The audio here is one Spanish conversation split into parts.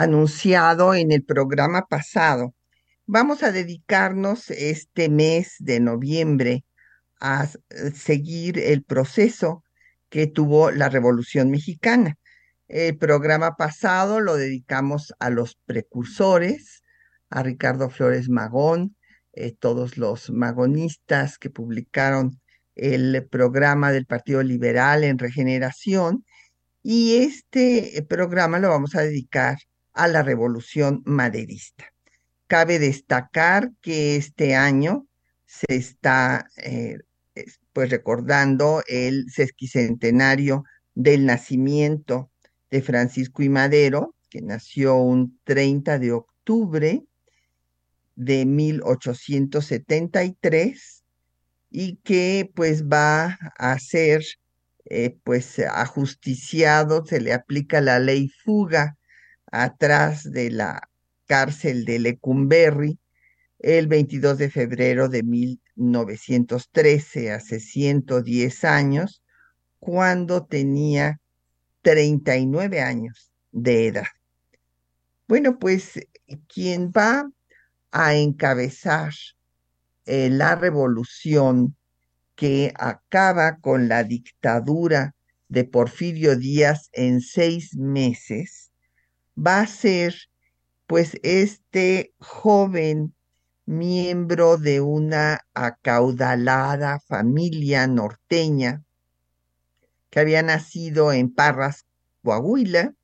anunciado en el programa pasado, vamos a dedicarnos este mes de noviembre a seguir el proceso que tuvo la Revolución Mexicana. El programa pasado lo dedicamos a los precursores, a Ricardo Flores Magón, eh, todos los magonistas que publicaron el programa del Partido Liberal en Regeneración. Y este eh, programa lo vamos a dedicar a la Revolución Maderista. Cabe destacar que este año se está eh, pues recordando el sesquicentenario del nacimiento de Francisco y Madero, que nació un 30 de octubre de 1873 y que pues va a ser eh, pues ajusticiado, se le aplica la ley fuga atrás de la cárcel de Lecumberri el 22 de febrero de 1913, hace 110 años, cuando tenía 39 años de edad. Bueno, pues quien va a encabezar eh, la revolución que acaba con la dictadura de Porfirio Díaz en seis meses, va a ser pues este joven miembro de una acaudalada familia norteña que había nacido en Parras, Coahuila,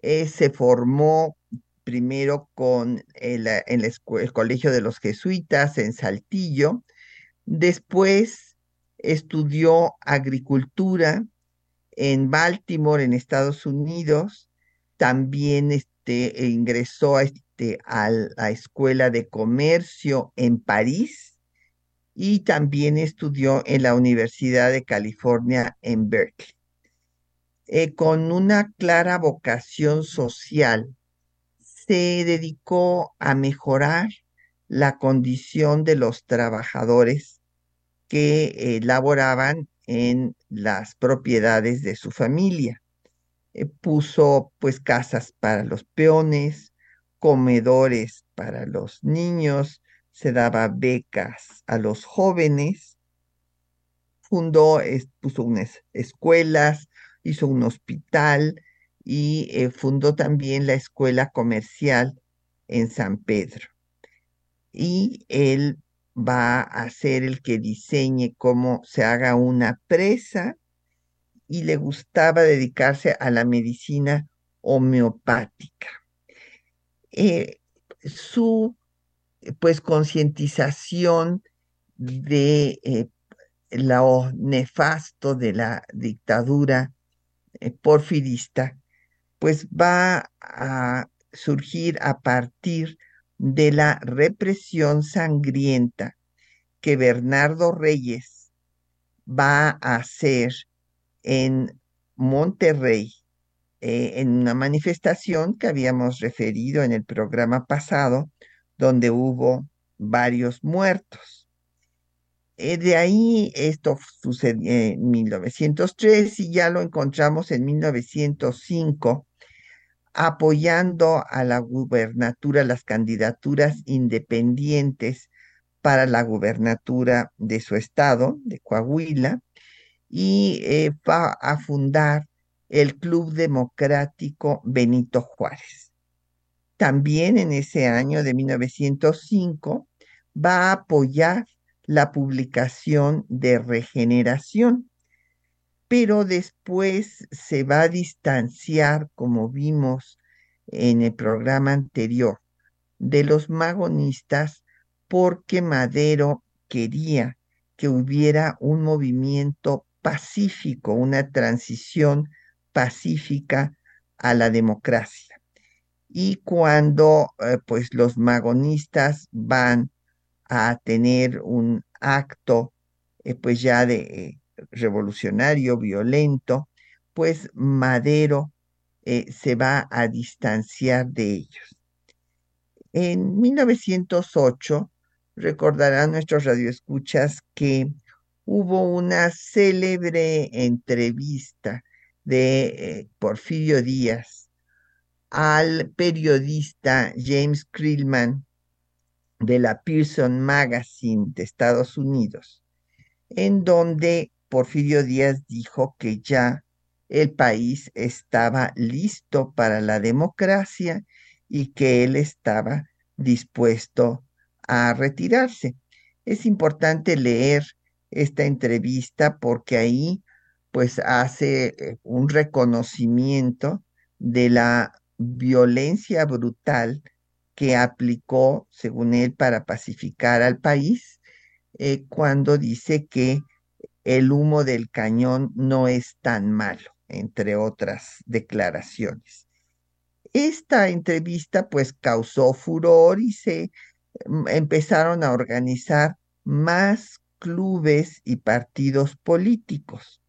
eh, se formó primero con en el Colegio de los Jesuitas en Saltillo, después estudió agricultura en Baltimore, en Estados Unidos, también este, ingresó a, este, a la Escuela de Comercio en París y también estudió en la Universidad de California en Berkeley. Eh, con una clara vocación social se dedicó a mejorar la condición de los trabajadores que elaboraban laboraban en las propiedades de su familia. Eh, puso pues casas para los peones, comedores para los niños, se daba becas a los jóvenes, fundó, puso unas escuelas, hizo un hospital, y eh, fundó también la escuela comercial en San Pedro. Y él va a ser el que diseñe cómo se haga una presa y le gustaba dedicarse a la medicina homeopática. Eh, su pues concientización de eh, lo nefasto de la dictadura porfirista pues va a surgir a partir de la represión sangrienta que Bernardo Reyes va a hacer en Monterrey, eh, en una manifestación que habíamos referido en el programa pasado, donde hubo varios muertos. Eh, de ahí esto sucedió en 1903 y ya lo encontramos en 1905 apoyando a la gubernatura, las candidaturas independientes para la gubernatura de su estado, de Coahuila, y eh, va a fundar el Club Democrático Benito Juárez. También en ese año de 1905 va a apoyar la publicación de Regeneración, pero después se va a distanciar, como vimos en el programa anterior, de los magonistas porque Madero quería que hubiera un movimiento pacífico, una transición pacífica a la democracia. y cuando eh, pues los magonistas van a tener un acto eh, pues ya de eh, revolucionario, violento, pues Madero se va a distanciar de ellos. En 1908, recordarán nuestros radioescuchas que hubo una célebre entrevista de Porfirio Díaz al periodista James Krillman de la Pearson Magazine de Estados Unidos, en donde Porfirio Díaz dijo que ya el país estaba listo para la democracia y que él estaba dispuesto a retirarse. Es importante leer esta entrevista porque ahí pues hace eh, un reconocimiento de la violencia brutal que aplicó, según él, para pacificar al país, eh, cuando dice que el humo del cañón no es tan malo, entre otras declaraciones. Esta entrevista pues causó furor y se mm, empezaron a organizar más clubes y partidos políticos.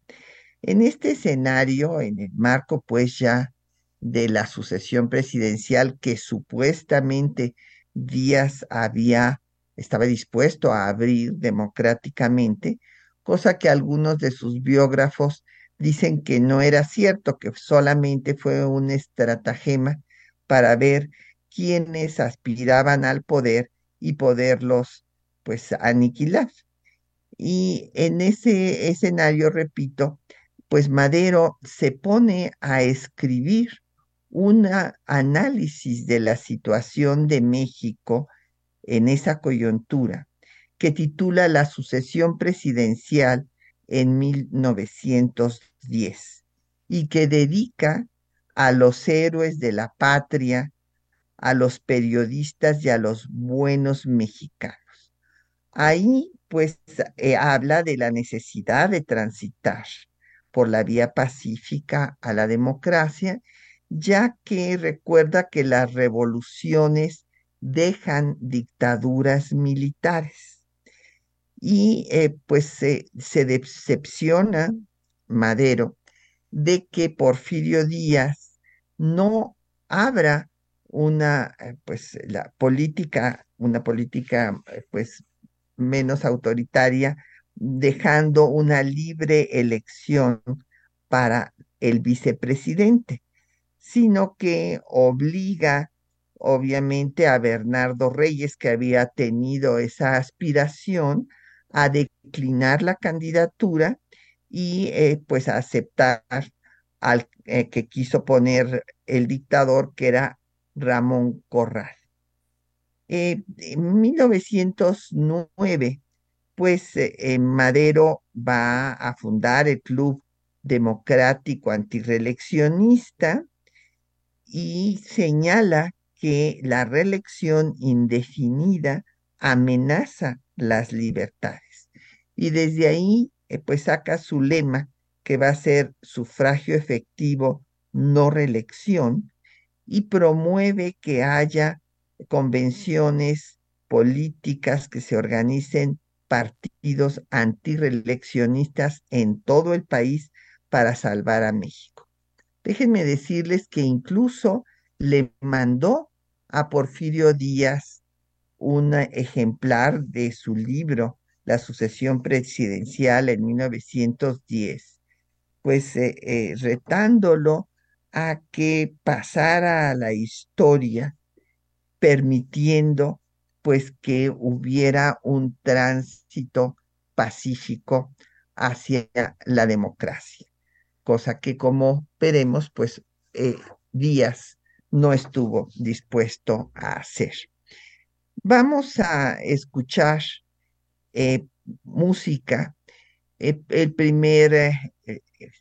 En este escenario, en el marco pues ya de la sucesión presidencial que supuestamente Díaz había, estaba dispuesto a abrir democráticamente, cosa que algunos de sus biógrafos dicen que no era cierto, que solamente fue un estratagema para ver quiénes aspiraban al poder y poderlos pues aniquilar. Y en ese escenario, repito, pues Madero se pone a escribir un análisis de la situación de México en esa coyuntura que titula La sucesión presidencial en 1910 y que dedica a los héroes de la patria, a los periodistas y a los buenos mexicanos. Ahí pues eh, habla de la necesidad de transitar por la vía pacífica a la democracia ya que recuerda que las revoluciones dejan dictaduras militares. Y eh, pues se, decepciona Madero de que Porfirio Díaz no abra una eh, pues la política, una política pues menos autoritaria, dejando una libre elección para el vicepresidente sino que obliga obviamente a Bernardo Reyes, que había tenido esa aspiración, a declinar la candidatura y eh, pues a aceptar al eh, que quiso poner el dictador, que era Ramón Corral. Eh, en 1909, pues Madero va a fundar el Club Democrático Antireeleccionista, y señala que la reelección indefinida amenaza las libertades. Y desde ahí, eh, pues saca su lema, que va a ser sufragio efectivo, no reelección, y promueve que haya convenciones políticas que se organicen partidos antireeleccionistas en todo el país para salvar a México. Déjenme decirles que incluso le mandó a Porfirio Díaz un ejemplar de su libro, La sucesión presidencial en 1910, pues eh, eh, retándolo a que pasara a la historia, permitiendo pues que hubiera un tránsito pacífico hacia la democracia cosa que como veremos, pues eh, Díaz no estuvo dispuesto a hacer. Vamos a escuchar eh, música. Eh, el primer,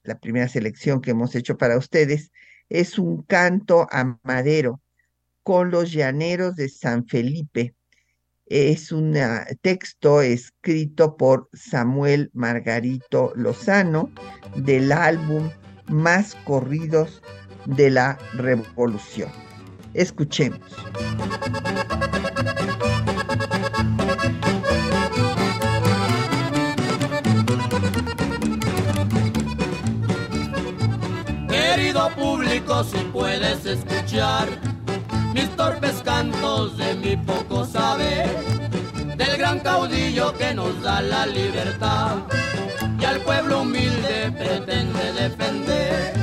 la primera selección que hemos hecho para ustedes es un canto a madero con los llaneros de San Felipe. Es un texto escrito por Samuel Margarito Lozano del álbum Más corridos de la Revolución. Escuchemos. Querido público, si puedes escuchar mis torpes cantos de mi poco saber, del gran caudillo que nos da la libertad y al pueblo humilde pretende defender.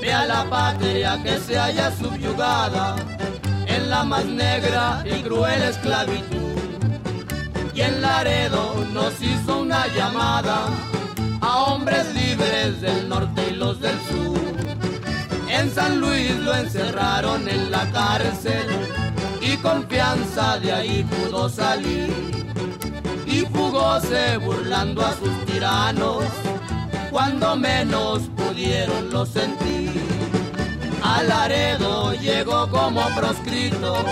Ve a la patria que se haya subyugada en la más negra y cruel esclavitud. Y en Laredo nos hizo una llamada a hombres libres del norte y los del sur. En San Luis lo encerraron en la cárcel y confianza de ahí pudo salir. Y fugóse burlando a sus tiranos cuando menos pudieron lo sentir. Al Laredo llegó como proscrito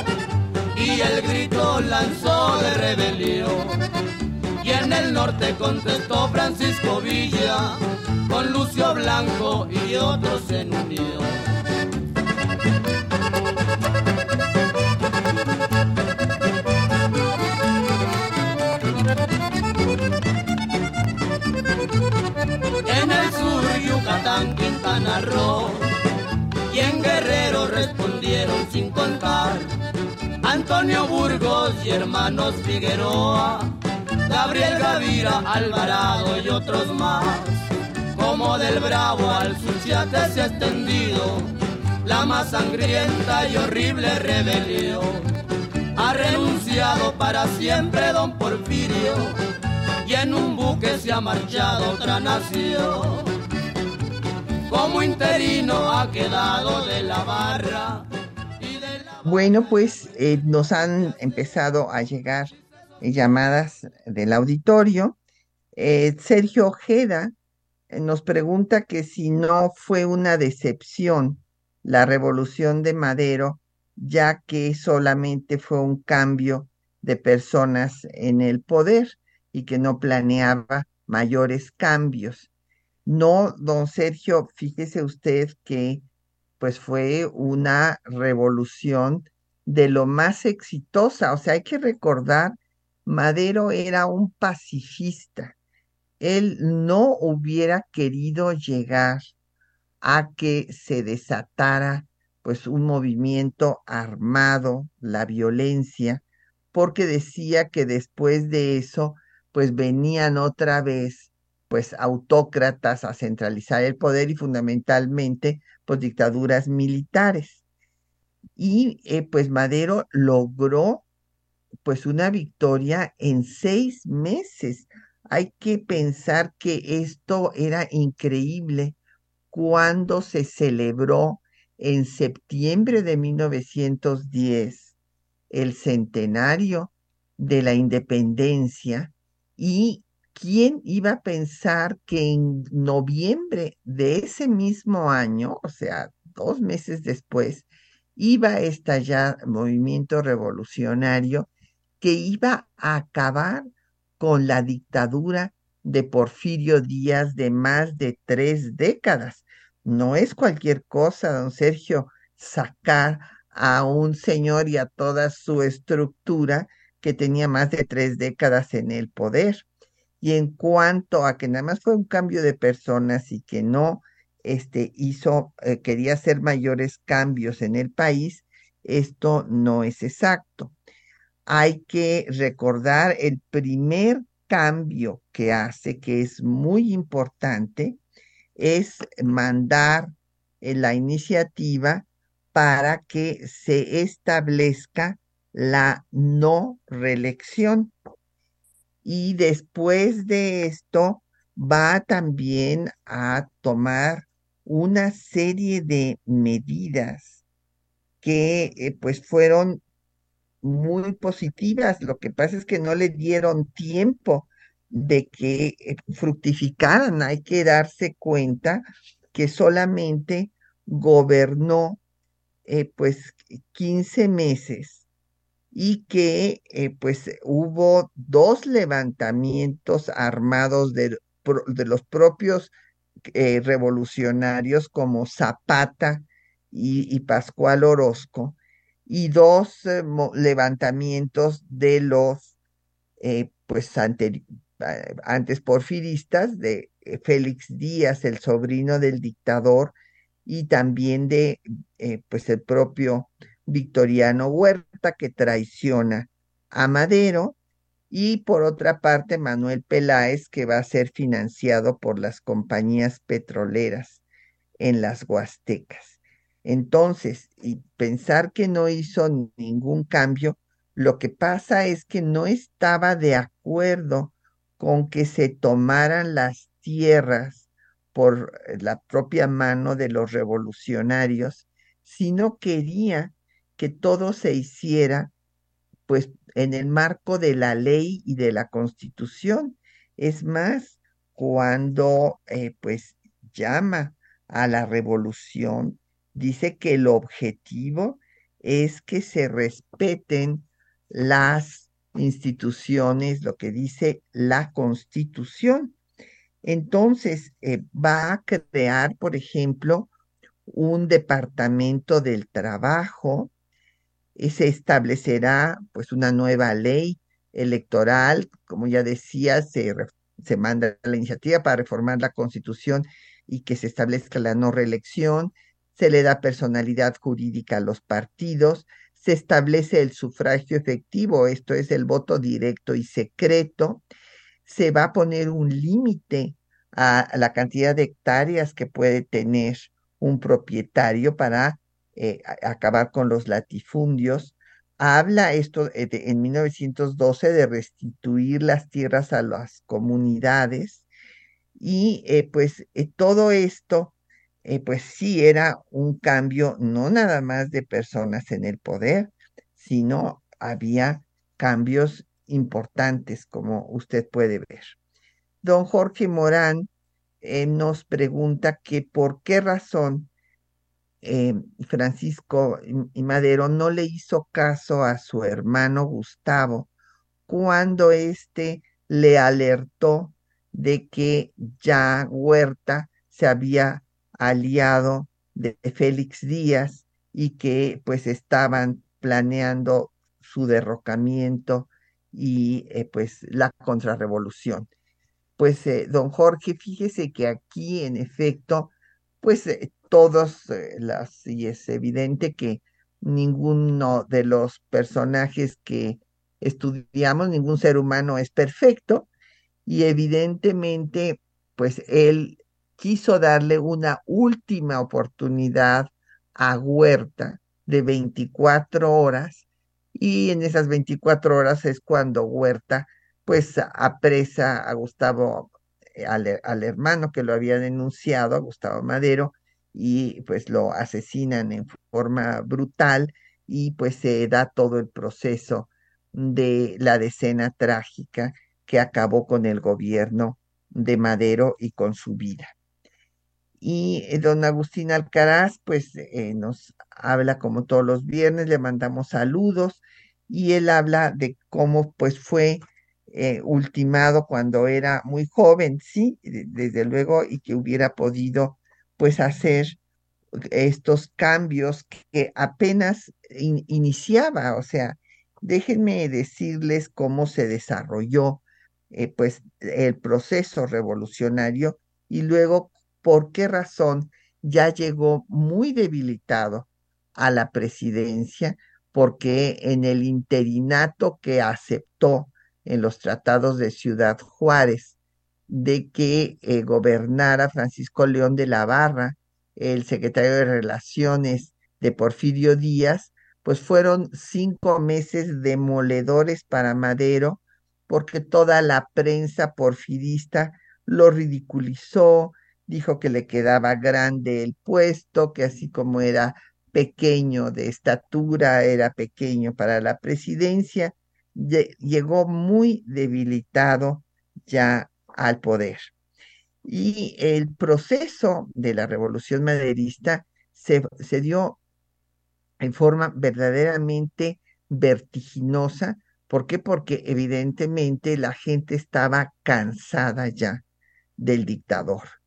y el grito lanzó de rebelión. Y en el norte contestó Francisco Villa con Lucio Blanco y otros en unión. En el sur Yucatán, Quintana Roo y en Guerrero respondieron sin contar. Antonio Burgos y hermanos Figueroa, Gabriel Gavira, Alvarado y otros más. Como del Bravo al Suchiate se ha extendido la más sangrienta y horrible rebelión. Ha renunciado para siempre don Porfirio y en un buque se ha marchado otra nación. Como interino ha quedado de la barra. Y de la... Bueno, pues eh, nos han empezado a llegar llamadas del auditorio. Eh, Sergio Ojeda nos pregunta que si no fue una decepción la revolución de Madero, ya que solamente fue un cambio de personas en el poder y que no planeaba mayores cambios. No, don Sergio, fíjese usted que pues fue una revolución de lo más exitosa. O sea, hay que recordar, Madero era un pacifista. Él no hubiera querido llegar a que se desatara pues un movimiento armado, la violencia, porque decía que después de eso pues venían otra vez pues autócratas a centralizar el poder y fundamentalmente pues dictaduras militares. Y eh, pues Madero logró pues una victoria en seis meses. Hay que pensar que esto era increíble cuando se celebró en septiembre de 1910 el centenario de la independencia y quién iba a pensar que en noviembre de ese mismo año, o sea, dos meses después, iba a estallar movimiento revolucionario que iba a acabar con la dictadura de Porfirio Díaz de más de tres décadas. No es cualquier cosa, don Sergio, sacar a un señor y a toda su estructura que tenía más de tres décadas en el poder. Y en cuanto a que nada más fue un cambio de personas y que no este, hizo, eh, quería hacer mayores cambios en el país, esto no es exacto. Hay que recordar el primer cambio que hace, que es muy importante, es mandar eh, la iniciativa para que se establezca la no reelección. Y después de esto va también a tomar una serie de medidas que eh, pues fueron muy positivas. Lo que pasa es que no le dieron tiempo de que eh, fructificaran. Hay que darse cuenta que solamente gobernó eh, pues 15 meses y que eh, pues hubo dos levantamientos armados de, de los propios revolucionarios como Zapata y, y Pascual Orozco y dos eh, levantamientos de los, eh, pues, antes porfiristas, de Félix Díaz, el sobrino del dictador, y también de, pues, el propio Victoriano Huerta, que traiciona a Madero, y por otra parte Manuel Peláez, que va a ser financiado por las compañías petroleras en las Huastecas. Entonces, y pensar que no hizo ningún cambio, lo que pasa es que no estaba de acuerdo con que se tomaran las tierras por la propia mano de los revolucionarios, sino quería que todo se hiciera pues en el marco de la ley y de la constitución. Es más, cuando eh, pues llama a la revolución, dice que el objetivo es que se respeten las instituciones, lo que dice la constitución. Entonces, eh, va a crear, por ejemplo, un departamento del trabajo, se establecerá pues una nueva ley electoral, como ya decía, se, se manda la iniciativa para reformar la constitución y que se establezca la no reelección, se le da personalidad jurídica a los partidos, se establece el sufragio efectivo, esto es el voto directo y secreto, se va a poner un límite a la cantidad de hectáreas que puede tener un propietario para eh, acabar con los latifundios. Habla esto eh, en 1912 de restituir las tierras a las comunidades y eh, pues todo esto pues sí era un cambio no nada más de personas en el poder, sino había cambios importantes como usted puede ver. Don Jorge Morán nos pregunta que por qué razón eh, Francisco y Madero no le hizo caso a su hermano Gustavo cuando éste le alertó de que ya Huerta se había aliado de Félix Díaz y que pues estaban planeando su derrocamiento y eh, pues la contrarrevolución. Pues eh, don Jorge, fíjese que aquí en efecto, pues todos eh, las, y es evidente que ninguno de los personajes que estudiamos, ningún ser humano es perfecto, y evidentemente, pues él quiso darle una última oportunidad a Huerta de 24 horas, y en esas 24 horas es cuando Huerta, pues apresa a Gustavo, eh, al, al hermano que lo había denunciado, a Gustavo Madero, y pues lo asesinan en forma brutal y pues se da todo el proceso de la decena trágica que acabó con el gobierno de Madero y con su vida. Y eh, don Agustín Alcaraz, pues eh, nos habla como todos los viernes, le mandamos saludos y él habla de cómo pues fue eh, ultimado cuando era muy joven, sí, desde luego, y que hubiera podido pues hacer estos cambios que apenas iniciaba, o sea, déjenme decirles cómo se desarrolló eh, pues el proceso revolucionario y luego por qué razón ya llegó muy debilitado a la presidencia, porque en el interinato que aceptó en los tratados de Ciudad Juárez de que eh, gobernara Francisco León de la Barra, el secretario de Relaciones de Porfirio Díaz, pues fueron cinco meses demoledores para Madero, porque toda la prensa porfirista lo ridiculizó, dijo que le quedaba grande el puesto, que así como era pequeño de estatura, era pequeño para la presidencia, llegó muy debilitado ya al poder. Y el proceso de la revolución maderista se, dio en forma verdaderamente vertiginosa. ¿Por qué? Porque evidentemente la gente estaba cansada ya del dictador.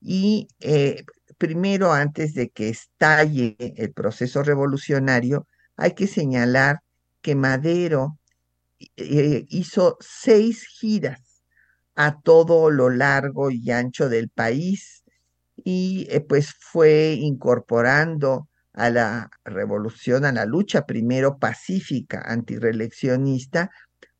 Y eh, primero, antes de que estalle el proceso revolucionario, hay que señalar que Madero eh, hizo seis giras a todo lo largo y ancho del país y eh, pues fue incorporando a la revolución, a la lucha primero pacífica antireeleccionista,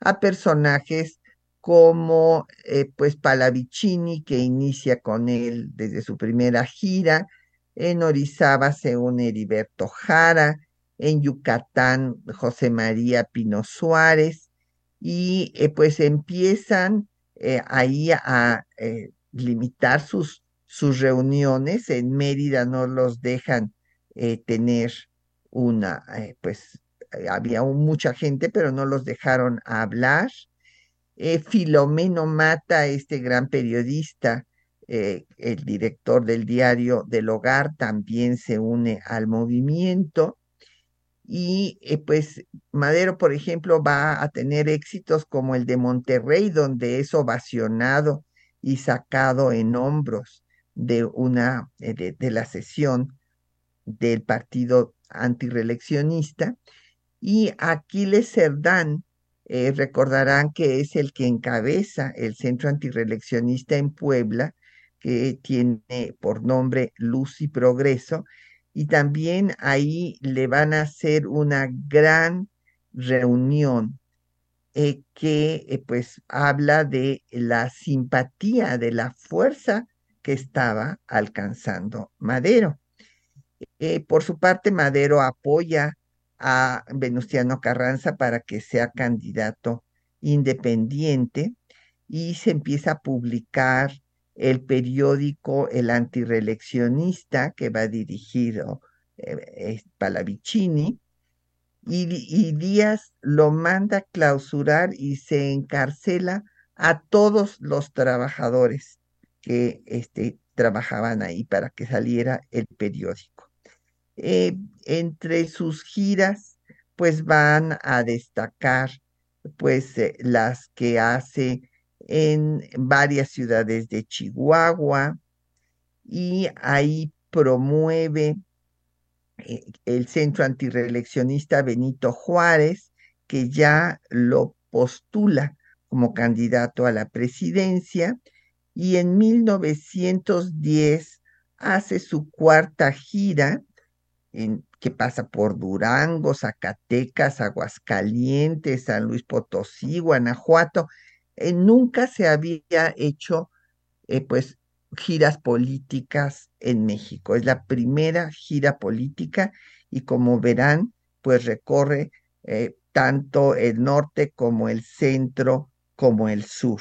a personajes como eh, pues Palavicini, que inicia con él desde su primera gira, en Orizaba se une Heriberto Jara, en Yucatán José María Pino Suárez, y eh, pues empiezan eh, ahí a limitar sus, sus reuniones, en Mérida no los dejan tener una, pues había mucha gente, pero no los dejaron hablar, eh, Filomeno Mata, este gran periodista, eh, el director del diario del hogar, también se une al movimiento. Y eh, pues Madero, por ejemplo, va a tener éxitos como el de Monterrey, donde es ovacionado y sacado en hombros de una de, la sesión del partido antireeleccionista. Y Aquiles Cerdán, eh, recordarán que es el que encabeza el Centro Antireeleccionista en Puebla, que tiene por nombre Luz y Progreso, y también ahí le van a hacer una gran reunión eh, que eh, pues habla de la simpatía, de la fuerza que estaba alcanzando Madero. por su parte, Madero apoya a Venustiano Carranza para que sea candidato independiente y se empieza a publicar el periódico El Antireeleccionista que va dirigido eh, Palavicini y, y Díaz lo manda a clausurar y se encarcela a todos los trabajadores que este, trabajaban ahí para que saliera el periódico. Eh, entre sus giras, pues van a destacar pues eh, las que hace en varias ciudades de Chihuahua y ahí promueve eh, el centro antireeleccionista Benito Juárez, que ya lo postula como candidato a la presidencia y en 1910 hace su cuarta gira que pasa por Durango, Zacatecas, Aguascalientes, San Luis Potosí, Guanajuato. Eh, nunca se había hecho eh, pues giras políticas en México. Es la primera gira política y como verán, pues recorre eh, tanto el norte como el centro como el sur.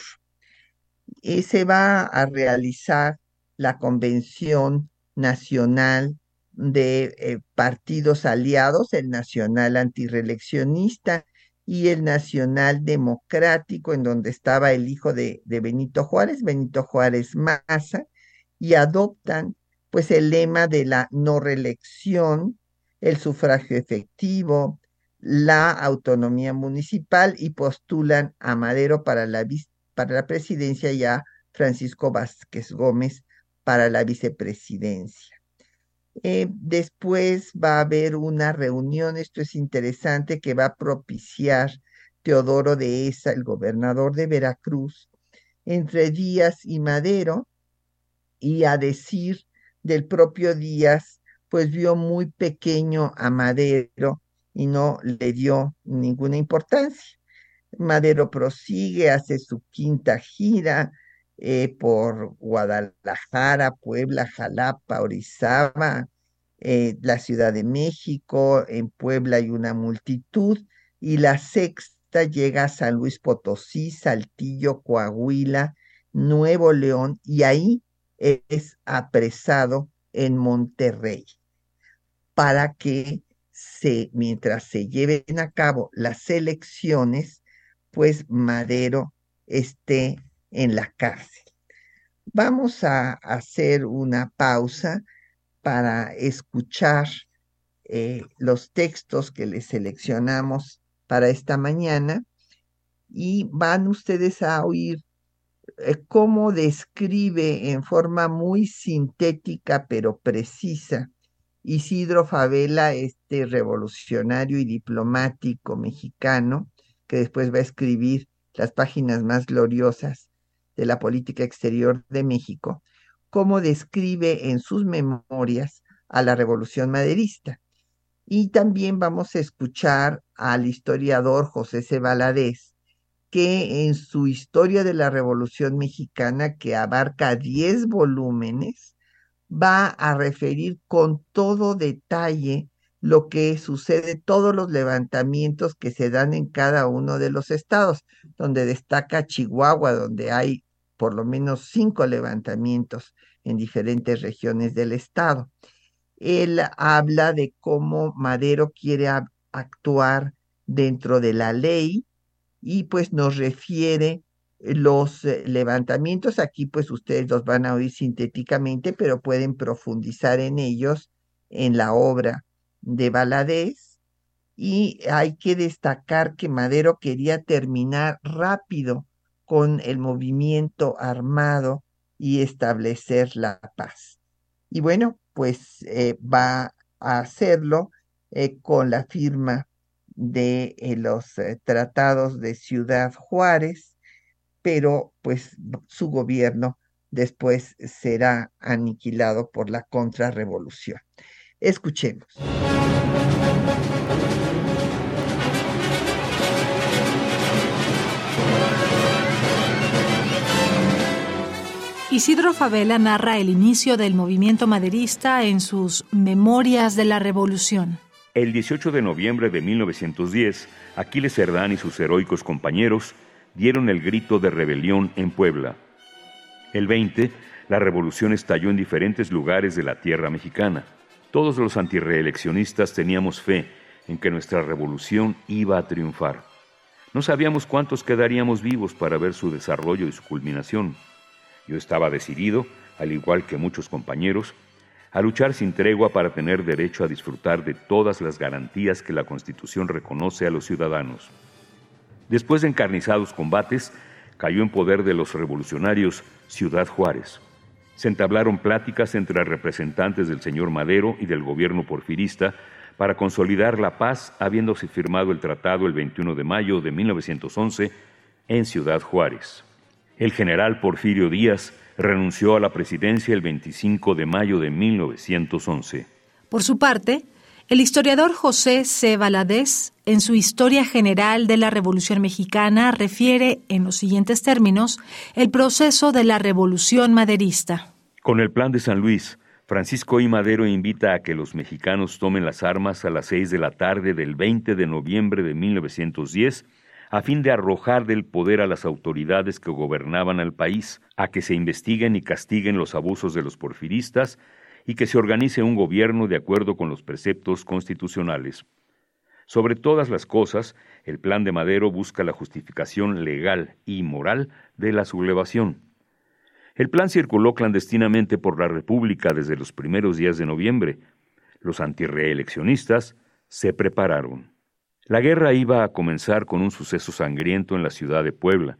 Y se va a realizar la convención nacional de eh, partidos aliados, el Nacional Antireeleccionista y el Nacional Democrático, en donde estaba el hijo de, de Benito Juárez, Benito Juárez Maza, y adoptan pues el lema de la no reelección, el sufragio efectivo, la autonomía municipal y postulan a Madero para la, para la presidencia y a Francisco Vázquez Gómez para la vicepresidencia. Eh, después va a haber una reunión, esto es interesante, que va a propiciar Teodoro de Esa, el gobernador de Veracruz, entre Díaz y Madero, y a decir del propio Díaz, pues vio muy pequeño a Madero y no le dio ninguna importancia. Madero prosigue, hace su quinta gira, eh, por Guadalajara, Puebla, Jalapa, Orizaba, eh, la Ciudad de México, en Puebla hay una multitud, y la sexta llega a San Luis Potosí, Saltillo, Coahuila, Nuevo León, y ahí es apresado en Monterrey para que se, mientras se lleven a cabo las elecciones, pues Madero esté en la cárcel. Vamos a hacer una pausa para escuchar eh, los textos que les seleccionamos para esta mañana y van ustedes a oír eh, cómo describe en forma muy sintética pero precisa Isidro Favela, este revolucionario y diplomático mexicano, que después va a escribir las páginas más gloriosas de la política exterior de México, cómo describe en sus memorias a la revolución maderista. Y también vamos a escuchar al historiador José C. Valadez, que en su historia de la Revolución Mexicana, que abarca 10 volúmenes, va a referir con todo detalle lo que sucede, todos los levantamientos que se dan en cada uno de los estados, donde destaca Chihuahua, donde hay por lo menos cinco levantamientos en diferentes regiones del estado. Él habla de cómo Madero quiere actuar dentro de la ley y pues nos refiere los eh, levantamientos. Aquí pues ustedes los van a oír sintéticamente, pero pueden profundizar en ellos en la obra de Valadez. Y hay que destacar que Madero quería terminar rápido con el movimiento armado y establecer la paz. Y bueno, pues eh, va a hacerlo eh, con la firma de los tratados de Ciudad Juárez pero pues su gobierno después será aniquilado por la contrarrevolución. Escuchemos. Isidro Favela narra el inicio del movimiento maderista en sus Memorias de la Revolución. El 18 de noviembre de 1910, Aquiles Cerdán y sus heroicos compañeros dieron el grito de rebelión en Puebla. El 20, la revolución estalló en diferentes lugares de la tierra mexicana. Todos los antireeleccionistas teníamos fe en que nuestra revolución iba a triunfar. No sabíamos cuántos quedaríamos vivos para ver su desarrollo y su culminación. Yo estaba decidido, al igual que muchos compañeros, a luchar sin tregua para tener derecho a disfrutar de todas las garantías que la Constitución reconoce a los ciudadanos. Después de encarnizados combates, cayó en poder de los revolucionarios Ciudad Juárez. Se entablaron pláticas entre representantes del señor Madero y del gobierno porfirista para consolidar la paz, habiéndose firmado el tratado el 21 de mayo de 1911 en Ciudad Juárez. El general Porfirio Díaz renunció a la presidencia el 25 de mayo de 1911. Por su parte, el historiador José C. Valadez, en su Historia General de la Revolución Mexicana, refiere en los siguientes términos el proceso de la Revolución Maderista. Con el Plan de San Luis, Francisco I. Madero invita a que los mexicanos tomen las armas a las seis de la tarde del 20 de noviembre de 1910 a fin de arrojar del poder a las autoridades que gobernaban al país, a que se investiguen y castiguen los abusos de los porfiristas y que se organice un gobierno de acuerdo con los preceptos constitucionales. Sobre todas las cosas, el plan de Madero busca la justificación legal y moral de la sublevación. El plan circuló clandestinamente por la República desde los primeros días de noviembre. Los antireeleccionistas se prepararon. La guerra iba a comenzar con un suceso sangriento en la ciudad de Puebla,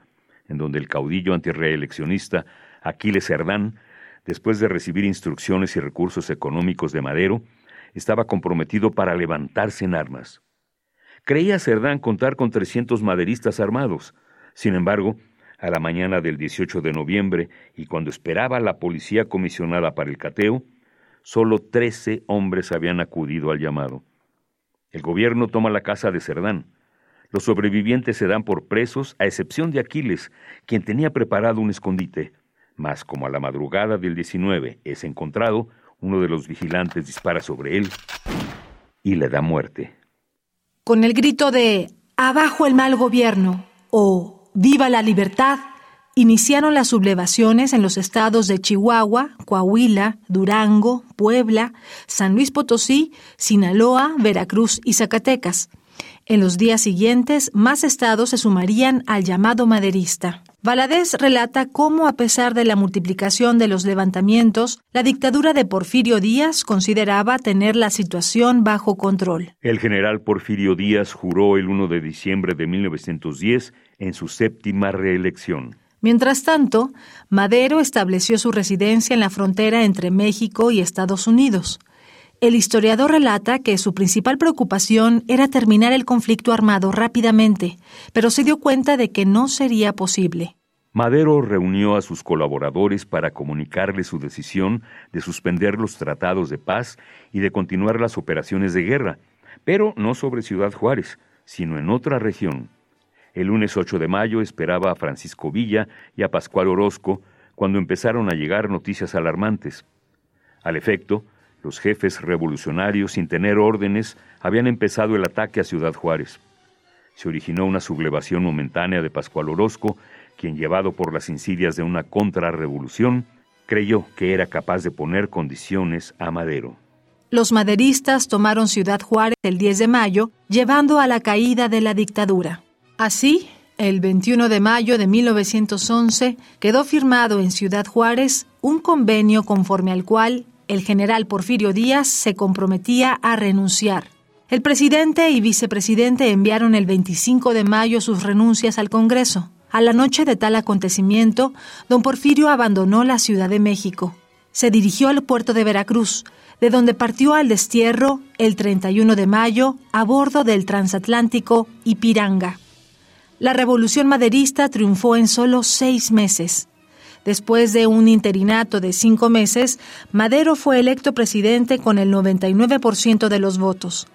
en donde el caudillo antireeleccionista Aquiles Cerdán después de recibir instrucciones y recursos económicos de Madero, estaba comprometido para levantarse en armas. Creía Cerdán contar con 300 maderistas armados. Sin embargo, a la mañana del 18 de noviembre y cuando esperaba la policía comisionada para el cateo, solo 13 hombres habían acudido al llamado. El gobierno toma la casa de Cerdán. Los sobrevivientes se dan por presos, a excepción de Aquiles, quien tenía preparado un escondite. Mas como a la madrugada del 19 es encontrado, uno de los vigilantes dispara sobre él y le da muerte. Con el grito de Abajo el mal gobierno o Viva la libertad, iniciaron las sublevaciones en los estados de Chihuahua, Coahuila, Durango, Puebla, San Luis Potosí, Sinaloa, Veracruz y Zacatecas. En los días siguientes, más estados se sumarían al llamado maderista. Valadez relata cómo, a pesar de la multiplicación de los levantamientos, la dictadura de Porfirio Díaz consideraba tener la situación bajo control. El general Porfirio Díaz juró el 1 de diciembre de 1910 en su séptima reelección. Mientras tanto, Madero estableció su residencia en la frontera entre México y Estados Unidos. El historiador relata que su principal preocupación era terminar el conflicto armado rápidamente, pero se dio cuenta de que no sería posible. Madero reunió a sus colaboradores para comunicarles su decisión de suspender los tratados de paz y de continuar las operaciones de guerra, pero no sobre Ciudad Juárez, sino en otra región. El lunes 8 de mayo esperaba a Francisco Villa y a Pascual Orozco cuando empezaron a llegar noticias alarmantes. Al efecto, los jefes revolucionarios, sin tener órdenes, habían empezado el ataque a Ciudad Juárez. Se originó una sublevación momentánea de Pascual Orozco, quien, llevado por las insidias de una contrarrevolución, creyó que era capaz de poner condiciones a Madero. Los maderistas tomaron Ciudad Juárez el 10 de mayo, llevando a la caída de la dictadura. Así, el 21 de mayo de 1911 quedó firmado en Ciudad Juárez un convenio conforme al cual el general Porfirio Díaz se comprometía a renunciar. El presidente y vicepresidente enviaron el 25 de mayo sus renuncias al Congreso. A la noche de tal acontecimiento, don Porfirio abandonó la Ciudad de México. Se dirigió al puerto de Veracruz, de donde partió al destierro el 31 de mayo a bordo del transatlántico Ipiranga. La revolución maderista triunfó en solo seis meses. Después de un interinato de cinco meses, Madero fue electo presidente con el 99% de los votos.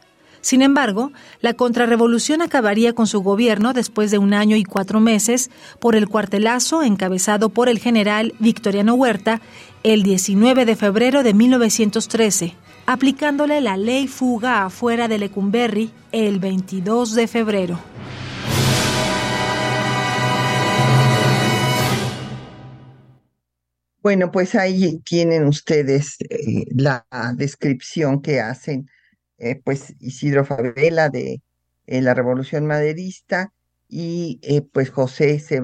Sin embargo, la contrarrevolución acabaría con su gobierno después de un año y cuatro meses por el cuartelazo encabezado por el general Victoriano Huerta el 19 de febrero de 1913, aplicándole la ley fuga afuera de Lecumberri el 22 de febrero. Bueno, pues ahí tienen ustedes eh, la descripción que hacen eh, pues Isidro Favela de eh, la Revolución Maderista y pues José C.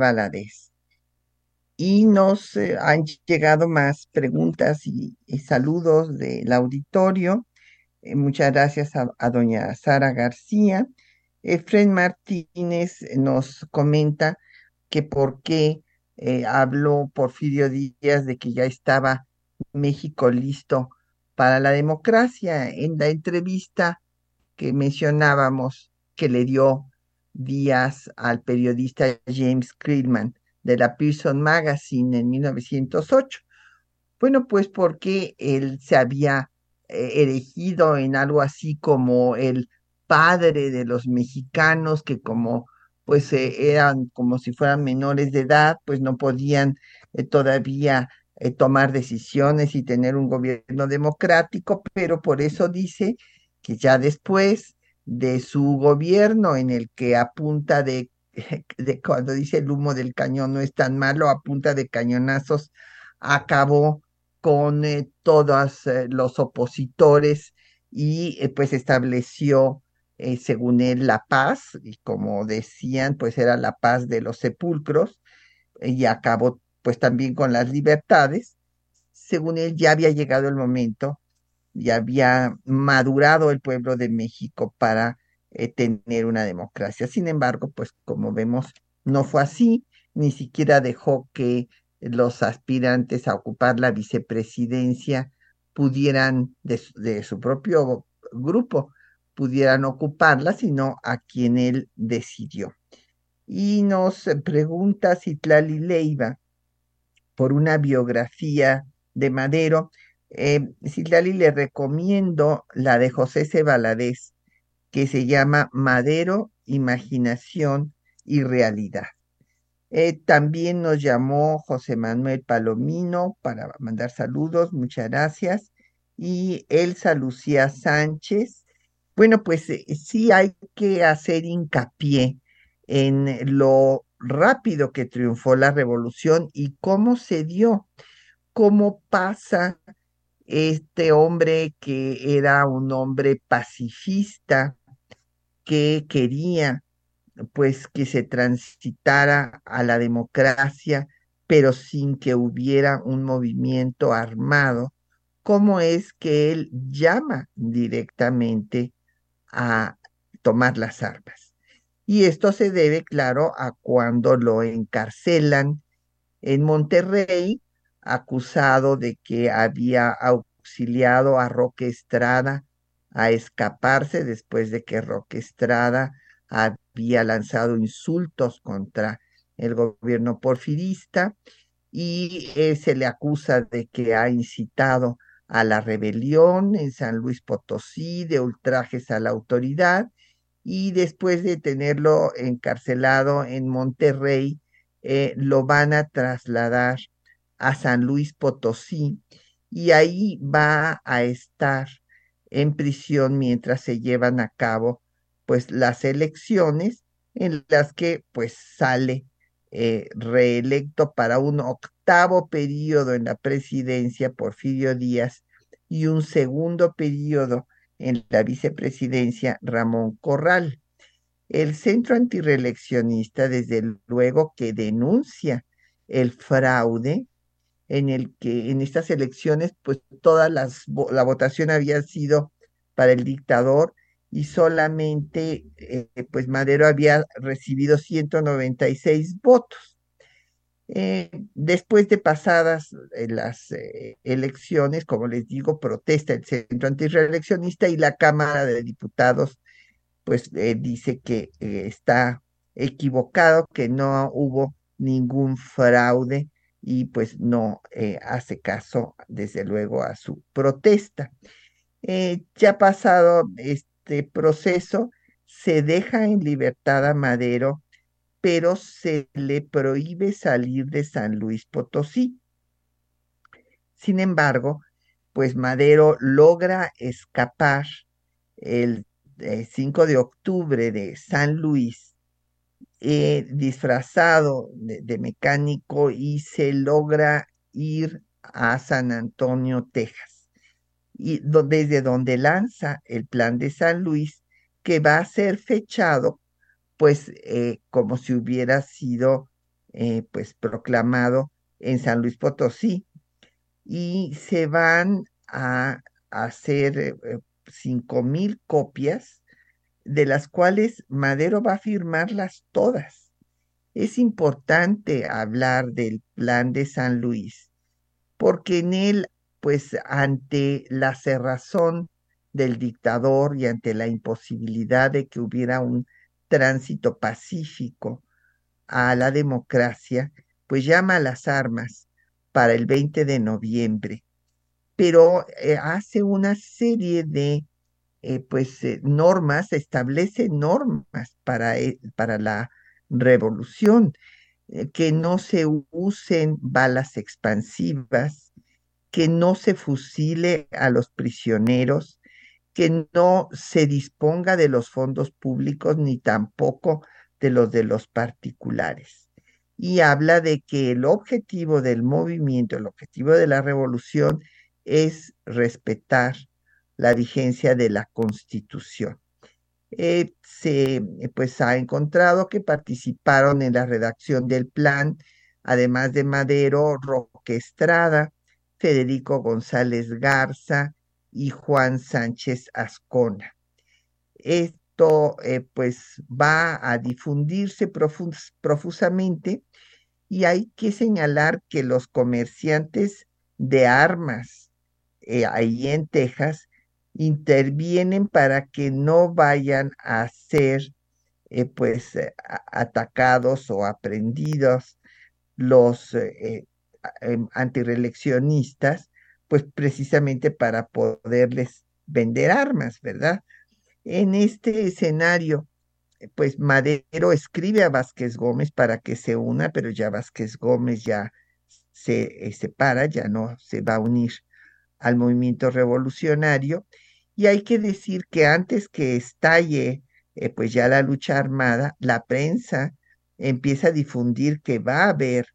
Y nos han llegado más preguntas y, saludos del auditorio. muchas gracias a, a, doña Sara García. Fred Martínez nos comenta que por qué eh, habló Porfirio Díaz de que ya estaba México listo para la democracia. En la entrevista que mencionábamos que le dio Díaz al periodista James Krillman de la Pearson Magazine en 1908. Bueno, pues porque él se había eh, elegido en algo así como el padre de los mexicanos, que como pues eh, eran como si fueran menores de edad, pues no podían eh, todavía eh, tomar decisiones y tener un gobierno democrático, pero por eso dice que ya después de su gobierno en el que a punta de, de cuando dice el humo del cañón no es tan malo, a punta de cañonazos acabó con todos los opositores y pues estableció eh, según él, la paz, y como decían, pues era la paz de los sepulcros, y acabó pues también con las libertades. Según él, ya había llegado el momento, ya había madurado el pueblo de México para eh, tener una democracia. Sin embargo, pues como vemos, no fue así, ni siquiera dejó que los aspirantes a ocupar la vicepresidencia pudieran de su propio grupo pudieran ocuparla, sino a quien él decidió. Y nos pregunta Citlali Leiva por una biografía de Madero. Eh, Citlali le recomiendo la de José C. que se llama Madero, Imaginación y Realidad. Eh, también nos llamó José Manuel Palomino para mandar saludos, muchas gracias. Y Elsa Lucía Sánchez bueno, pues eh, sí hay que hacer hincapié en lo rápido que triunfó la revolución y cómo se dio, cómo pasa este hombre que era un hombre pacifista, que quería pues que se transitara a la democracia, pero sin que hubiera un movimiento armado, cómo es que él llama directamente a tomar las armas. Y esto se debe, claro, a cuando lo encarcelan en Monterrey, acusado de que había auxiliado a Roque Estrada a escaparse después de que Roque Estrada había lanzado insultos contra el gobierno porfirista y eh, se le acusa de que ha incitado a la rebelión en San Luis Potosí, de ultrajes a la autoridad, y después de tenerlo encarcelado en Monterrey, eh, lo van a trasladar a San Luis Potosí y ahí va a estar en prisión mientras se llevan a cabo pues las elecciones en las que pues sale eh, reelecto para un octavo periodo en la presidencia Porfirio Díaz y un segundo periodo en la vicepresidencia Ramón Corral. El centro antireeleccionista, desde luego, que denuncia el fraude en el que en estas elecciones, pues toda las, la votación había sido para el dictador y solamente, eh, pues Madero había recibido 196 votos. Eh, después de pasadas eh, las elecciones, como les digo, protesta el centro antireeleccionista y la Cámara de Diputados, pues dice que está equivocado, que no hubo ningún fraude y pues no hace caso, desde luego, a su protesta. ya pasado este proceso se deja en libertad a Madero, pero se le prohíbe salir de San Luis Potosí. Sin embargo, pues Madero logra escapar el 5 eh, de octubre de San Luis, eh, disfrazado de, mecánico y se logra ir a San Antonio, Texas y desde donde lanza el plan de San Luis, que va a ser fechado, pues, eh, como si hubiera sido, eh, pues, proclamado en San Luis Potosí, y se van a hacer eh, cinco mil copias, de las cuales Madero va a firmarlas todas. Es importante hablar del plan de San Luis, porque en él pues ante la cerrazón del dictador y ante la imposibilidad de que hubiera un tránsito pacífico a la democracia, pues llama a las armas para el 20 de noviembre, pero eh, hace una serie de eh, pues eh, normas, establece normas para, para la revolución, que no se usen balas expansivas, que no se fusile a los prisioneros, que no se disponga de los fondos públicos ni tampoco de los de los particulares. Y habla de que el objetivo del movimiento, el objetivo de la revolución es respetar la vigencia de la Constitución. Eh, se pues ha encontrado que participaron en la redacción del plan, además de Madero, Roque Estrada, Federico González Garza y Juan Sánchez Ascona. Esto eh, pues va a difundirse profusamente y hay que señalar que los comerciantes de armas eh, ahí en Texas intervienen para que no vayan a ser eh, pues atacados o aprendidos los Em, antireeleccionistas, pues precisamente para poderles vender armas, ¿verdad? En este escenario, pues Madero escribe a Vázquez Gómez para que se una, pero ya Vázquez Gómez ya se eh, separa, ya no se va a unir al movimiento revolucionario. Y hay que decir que antes que estalle eh, pues ya la lucha armada, la prensa empieza a difundir que va a haber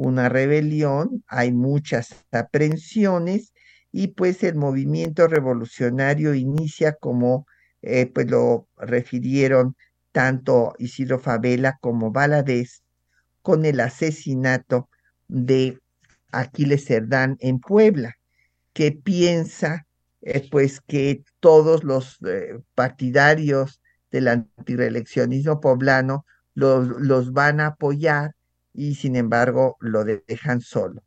una rebelión, hay muchas aprensiones y pues el movimiento revolucionario inicia como eh, pues lo refirieron tanto Isidro Favela como Valadez con el asesinato de Aquiles Cerdán en Puebla, que piensa eh, pues que todos los eh, partidarios del antireeleccionismo poblano los, los van a apoyar y sin embargo lo dejan solo.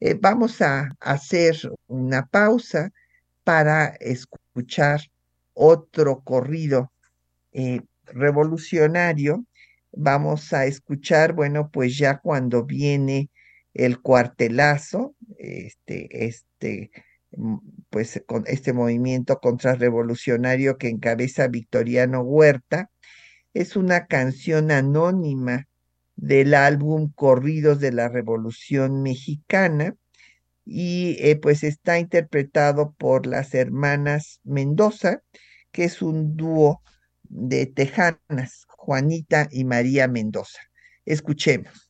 Eh, vamos a hacer una pausa para escuchar otro corrido eh, revolucionario. Vamos a escuchar, bueno, pues ya cuando viene el cuartelazo, este, este, mm, pues con este movimiento contrarrevolucionario que encabeza Victoriano Huerta, es una canción anónima del álbum Corridos de la Revolución Mexicana y eh, pues está interpretado por las hermanas Mendoza, que es un dúo de tejanas, Juanita y María Mendoza. Escuchemos.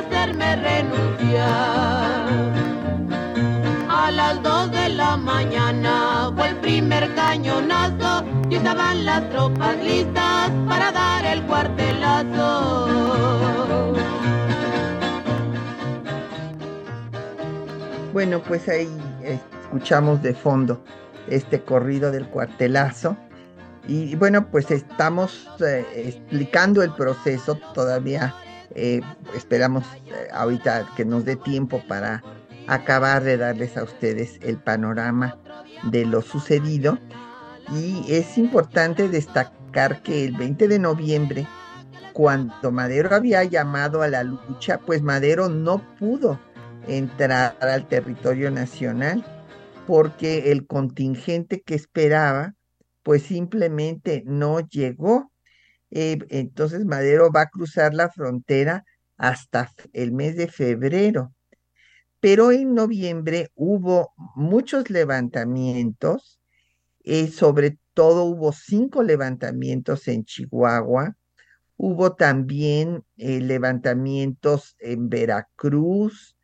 Hacerme renunciar. A las dos de la mañana fue el primer cañonazo y estaban las tropas listas para dar el cuartelazo. Bueno, pues ahí escuchamos de fondo este corrido del cuartelazo. Y bueno, pues estamos eh, explicando el proceso, todavía eh, esperamos eh, ahorita que nos dé tiempo para acabar de darles a ustedes el panorama de lo sucedido. Y es importante destacar que el 20 de noviembre, cuando Madero había llamado a la lucha, pues Madero no pudo entrar al territorio nacional porque el contingente que esperaba, pues simplemente no llegó. Eh, entonces Madero va a cruzar la frontera hasta el mes de febrero. Pero en noviembre hubo muchos levantamientos, eh, sobre todo hubo cinco levantamientos en Chihuahua, hubo también eh, levantamientos en Veracruz,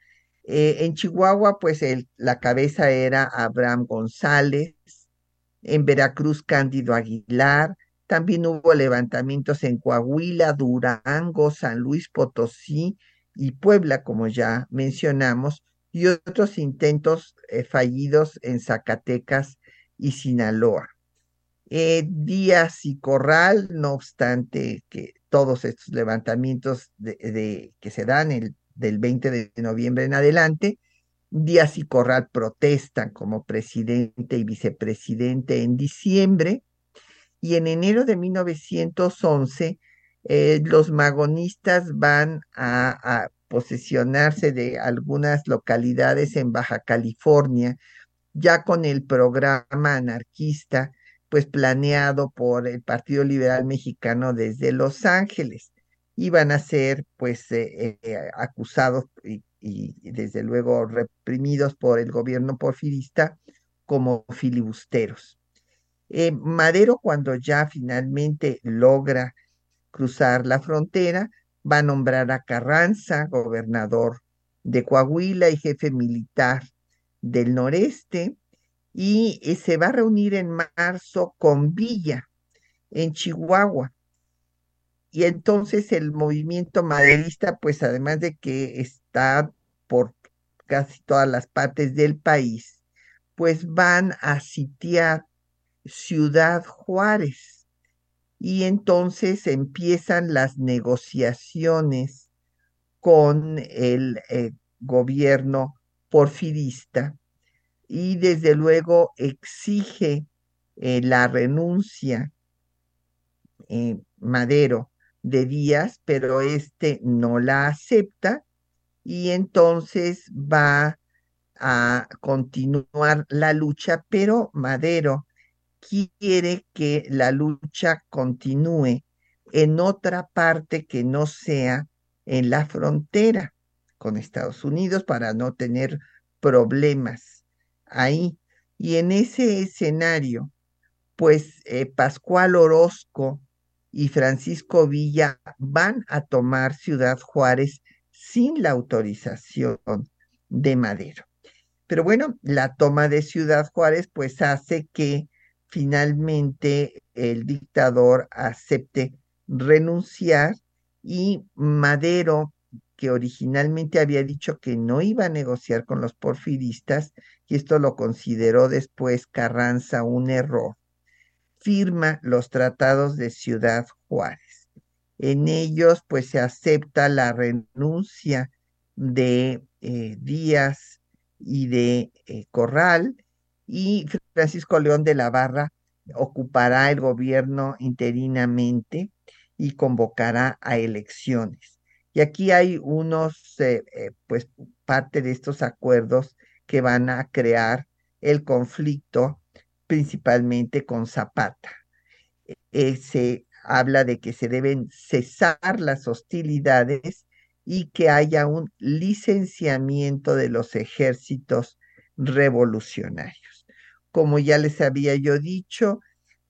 en Chihuahua pues la cabeza era Abraham González, en Veracruz Cándido Aguilar, también hubo levantamientos en Coahuila, Durango, San Luis Potosí y Puebla, como ya mencionamos, y otros intentos eh, fallidos en Zacatecas y Sinaloa. Eh, Díaz y Corral, no obstante que todos estos levantamientos de, que se dan el, del 20 de noviembre en adelante, Díaz y Corral protestan como presidente y vicepresidente en diciembre, y en enero de 1911 eh, los magonistas van a, posesionarse de algunas localidades en Baja California, ya con el programa anarquista pues planeado por el Partido Liberal Mexicano desde Los Ángeles. Iban a ser pues eh, eh, acusados y, desde luego reprimidos por el gobierno porfirista como filibusteros. Eh, Madero, cuando ya finalmente logra cruzar la frontera, va a nombrar a Carranza, gobernador de Coahuila y jefe militar del noreste, y eh, se va a reunir en marzo con Villa, en Chihuahua. Y entonces el movimiento maderista, pues además de que está por casi todas las partes del país, pues van a sitiar Ciudad Juárez. Y entonces empiezan las negociaciones con el eh, gobierno porfirista y desde luego exige eh, la renuncia eh, Madero de Díaz, pero este no la acepta y entonces va a continuar la lucha, pero Madero quiere que la lucha continúe en otra parte que no sea en la frontera con Estados Unidos para no tener problemas ahí. Y en ese escenario, pues eh, Pascual Orozco y Francisco Villa van a tomar Ciudad Juárez sin la autorización de Madero. Pero bueno, la toma de Ciudad Juárez pues hace que finalmente el dictador acepte renunciar y Madero, que originalmente había dicho que no iba a negociar con los porfiristas, y esto lo consideró después Carranza un error, firma los tratados de Ciudad Juárez. En ellos pues se acepta la renuncia de eh, Díaz y de eh, Corral y Francisco León de la Barra ocupará el gobierno interinamente y convocará a elecciones. Y aquí hay unos, eh, eh, pues parte de estos acuerdos que van a crear el conflicto principalmente con Zapata. Eh, se habla de que se deben cesar las hostilidades y que haya un licenciamiento de los ejércitos revolucionarios. Como ya les había yo dicho,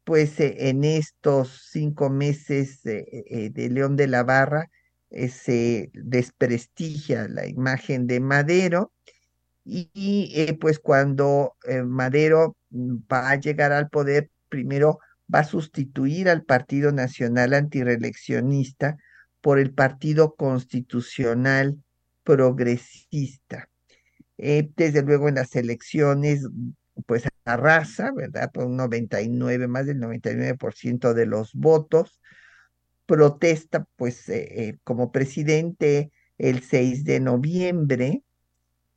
pues eh, en estos cinco meses eh, de León de la Barra eh, se desprestigia la imagen de Madero y, pues cuando Madero va a llegar al poder, primero va a sustituir al Partido Nacional Antireeleccionista por el Partido Constitucional Progresista. desde luego en las elecciones pues arrasa, ¿verdad? Por un 99, más del 99% de los votos. Protesta, pues, eh, eh, como presidente el 6 de noviembre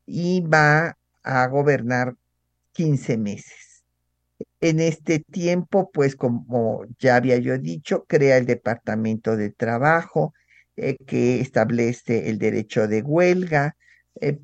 y va a gobernar 15 meses. En este tiempo, pues, como ya había yo dicho, crea el Departamento de Trabajo, eh, que establece el derecho de huelga,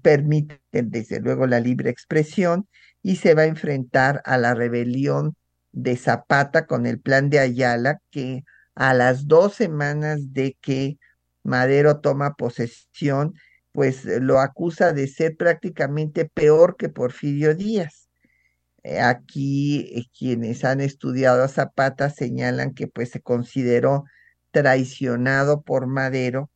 permite, desde luego, la libre expresión y se va a enfrentar a la rebelión de Zapata con el plan de Ayala, que a las dos semanas de que Madero toma posesión, pues lo acusa de ser prácticamente peor que Porfirio Díaz. Eh, aquí eh, quienes han estudiado a Zapata señalan que pues se consideró traicionado por Madero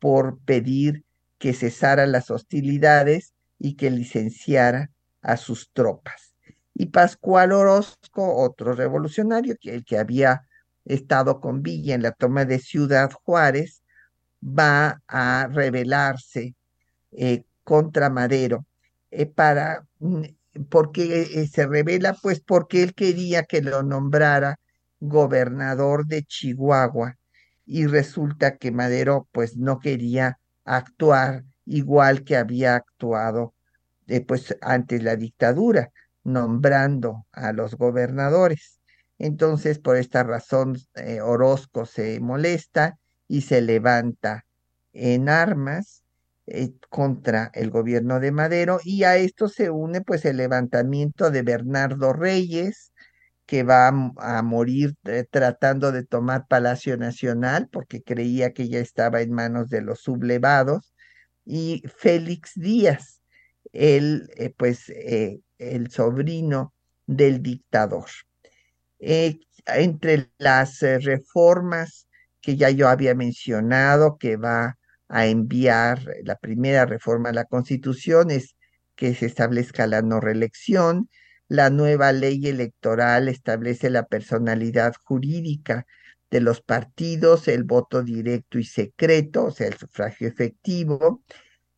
por pedir que cesaran las hostilidades y que licenciara a sus tropas. Y Pascual Orozco, otro revolucionario, que el que había estado con Villa en la toma de Ciudad Juárez, va a rebelarse eh, contra Madero eh, para mm, porque eh, se revela pues porque él quería que lo nombrara gobernador de Chihuahua y resulta que Madero pues no quería actuar igual que había actuado eh, pues ante la dictadura, nombrando a los gobernadores. Entonces, por esta razón, eh, Orozco se molesta y se levanta en armas eh, contra el gobierno de Madero y a esto se une pues el levantamiento de Bernardo Reyes, que va a, a morir tratando de tomar Palacio Nacional porque creía que ya estaba en manos de los sublevados, y Félix Díaz, el, eh, pues, eh, el sobrino del dictador. Eh, entre las reformas que ya yo había mencionado, que va a enviar la primera reforma a la Constitución es que se establezca la no reelección. La nueva ley electoral establece la personalidad jurídica de los partidos, el voto directo y secreto, o sea, el sufragio efectivo,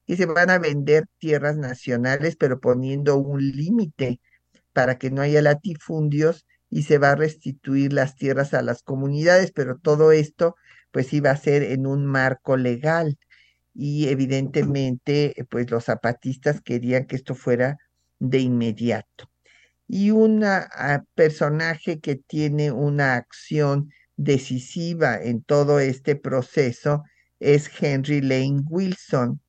y se van a vender tierras nacionales, pero poniendo un límite para que no haya latifundios y se va a restituir las tierras a las comunidades, pero todo esto pues iba a ser en un marco legal y evidentemente pues los zapatistas querían que esto fuera de inmediato. Y un ah, personaje que tiene una acción decisiva en todo este proceso es Henry Lane Wilson,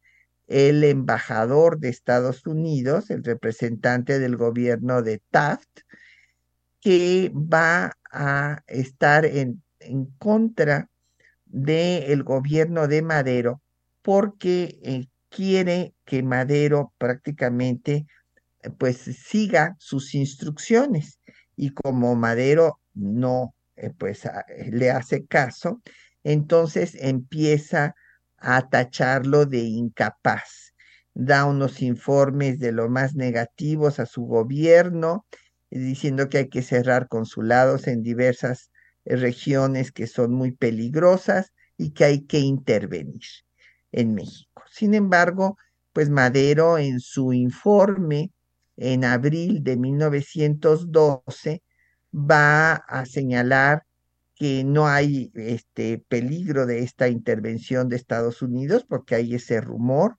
el embajador de Estados Unidos, el representante del gobierno de Taft, que va a estar en, en contra del gobierno de Madero porque eh, quiere que Madero prácticamente eh, pues siga sus instrucciones. Y como Madero no eh, pues le hace caso, entonces empieza a tacharlo de incapaz. Da unos informes de lo más negativos a su gobierno, diciendo que hay que cerrar consulados en diversas regiones que son muy peligrosas y que hay que intervenir en México. Sin embargo, pues Madero en su informe en abril de 1912 va a señalar que no hay este peligro de esta intervención de Estados Unidos porque hay ese rumor,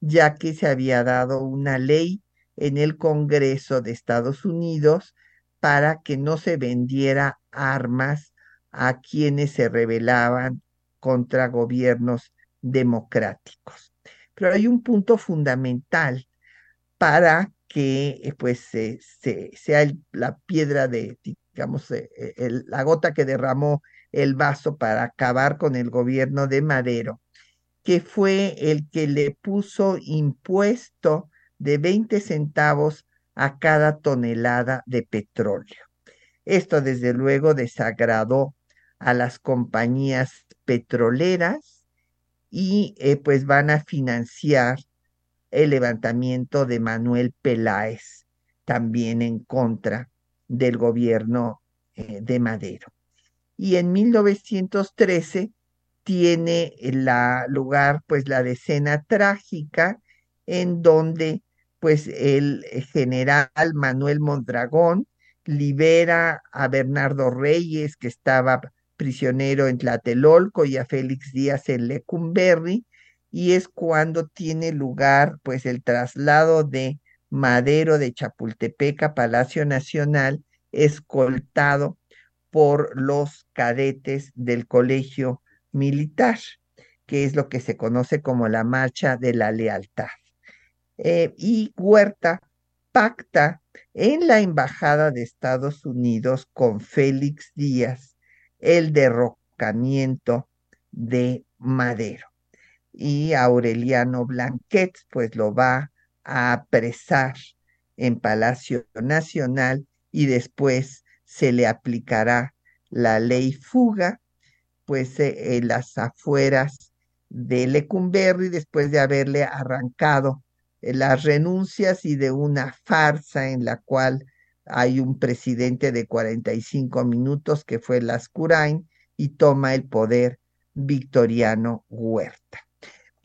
ya que se había dado una ley en el Congreso de Estados Unidos para que no se vendiera armas a quienes se rebelaban contra gobiernos democráticos. Pero hay un punto fundamental para que eh, pues sea la piedra de, digamos, eh, eh, la gota que derramó el vaso para acabar con el gobierno de Madero, que fue el que le puso impuesto de 20 centavos a cada tonelada de petróleo. Esto desde luego desagradó a las compañías petroleras y pues van a financiar el levantamiento de Manuel Peláez, también en contra del gobierno eh, de Madero. Y en 1913 tiene la lugar pues la decena trágica en donde pues el general Manuel Mondragón libera a Bernardo Reyes que estaba prisionero en Tlatelolco y a Félix Díaz en Lecumberri y es cuando tiene lugar pues el traslado de Madero de Chapultepec a Palacio Nacional, escoltado por los cadetes del Colegio Militar, que es lo que se conoce como la Marcha de la Lealtad. Eh, y Huerta pacta en la Embajada de Estados Unidos con Félix Díaz el derrocamiento de Madero y Aureliano Blanquet pues lo va a apresar en Palacio Nacional y después se le aplicará la ley fuga pues eh, en las afueras de Lecumberri después de haberle arrancado eh, las renuncias y de una farsa en la cual hay un presidente de 45 minutos que fue Lascurain y toma el poder Victoriano Huerta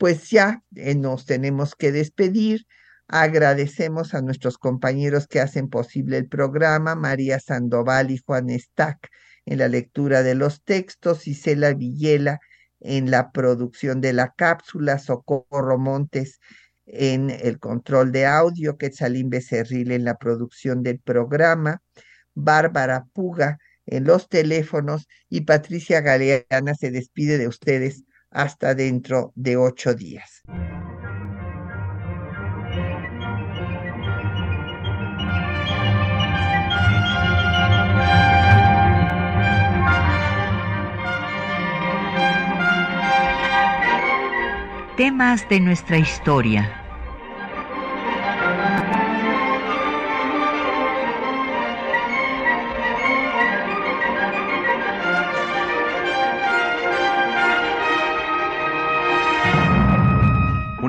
pues ya eh, nos tenemos que despedir. Agradecemos a nuestros compañeros que hacen posible el programa, María Sandoval y Juan Stack en la lectura de los textos, Isela Villela en la producción de la cápsula, Socorro Montes en el control de audio, Quetzalín Becerril en la producción del programa, Bárbara Puga en los teléfonos y Patricia Galeana se despide de ustedes hasta dentro de ocho días. Temas de nuestra historia